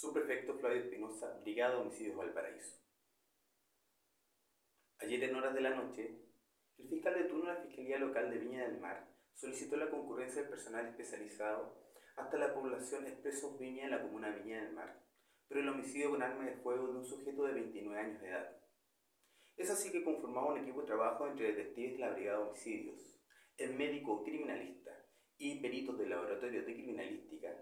Subprefecto Flavio Espinosa, Brigada Homicidios Valparaíso. Ayer en horas de la noche, el fiscal de turno de la Fiscalía Local de Viña del Mar solicitó la concurrencia del personal especializado hasta la población Expresos Viña en la comuna de Viña del Mar, pero el homicidio con arma de fuego de un sujeto de 29 años de edad. Es así que conformaba un equipo de trabajo entre detectives de la Brigada de Homicidios, el médico criminalista y peritos del laboratorio de criminalística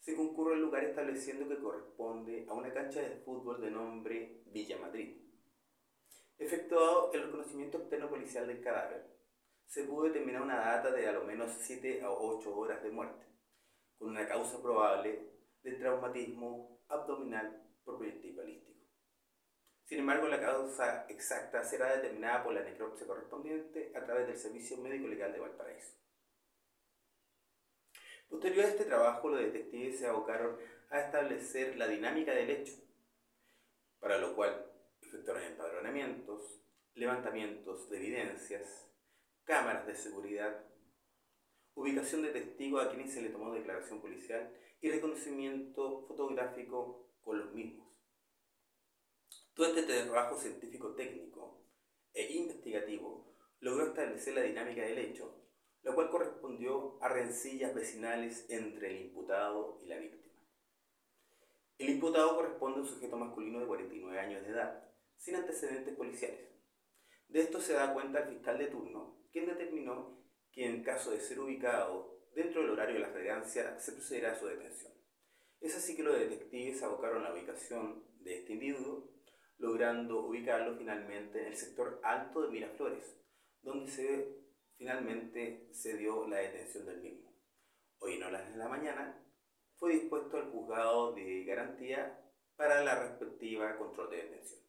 se concurre al lugar estableciendo que corresponde a una cancha de fútbol de nombre Villa Madrid. Efectuado el reconocimiento externo policial del cadáver, se pudo determinar una data de a lo menos 7 a 8 horas de muerte, con una causa probable de traumatismo abdominal por proyectil balístico. Sin embargo, la causa exacta será determinada por la necropsia correspondiente a través del Servicio Médico Legal de Valparaíso. Posterior a este trabajo, los detectives se abocaron a establecer la dinámica del hecho, para lo cual efectuaron empadronamientos, levantamientos de evidencias, cámaras de seguridad, ubicación de testigos a quienes se le tomó declaración policial y reconocimiento fotográfico con los mismos. Todo este trabajo científico técnico e investigativo logró establecer la dinámica del hecho correspondió a rencillas vecinales entre el imputado y la víctima. El imputado corresponde a un sujeto masculino de 49 años de edad, sin antecedentes policiales. De esto se da cuenta el fiscal de turno, quien determinó que en caso de ser ubicado dentro del horario de la flagrancia se procederá a su detención. Es así que los detectives abocaron la ubicación de este individuo, logrando ubicarlo finalmente en el sector alto de Miraflores, donde se Finalmente se dio la detención del mismo. Hoy en horas de la mañana fue dispuesto al juzgado de garantía para la respectiva control de detención.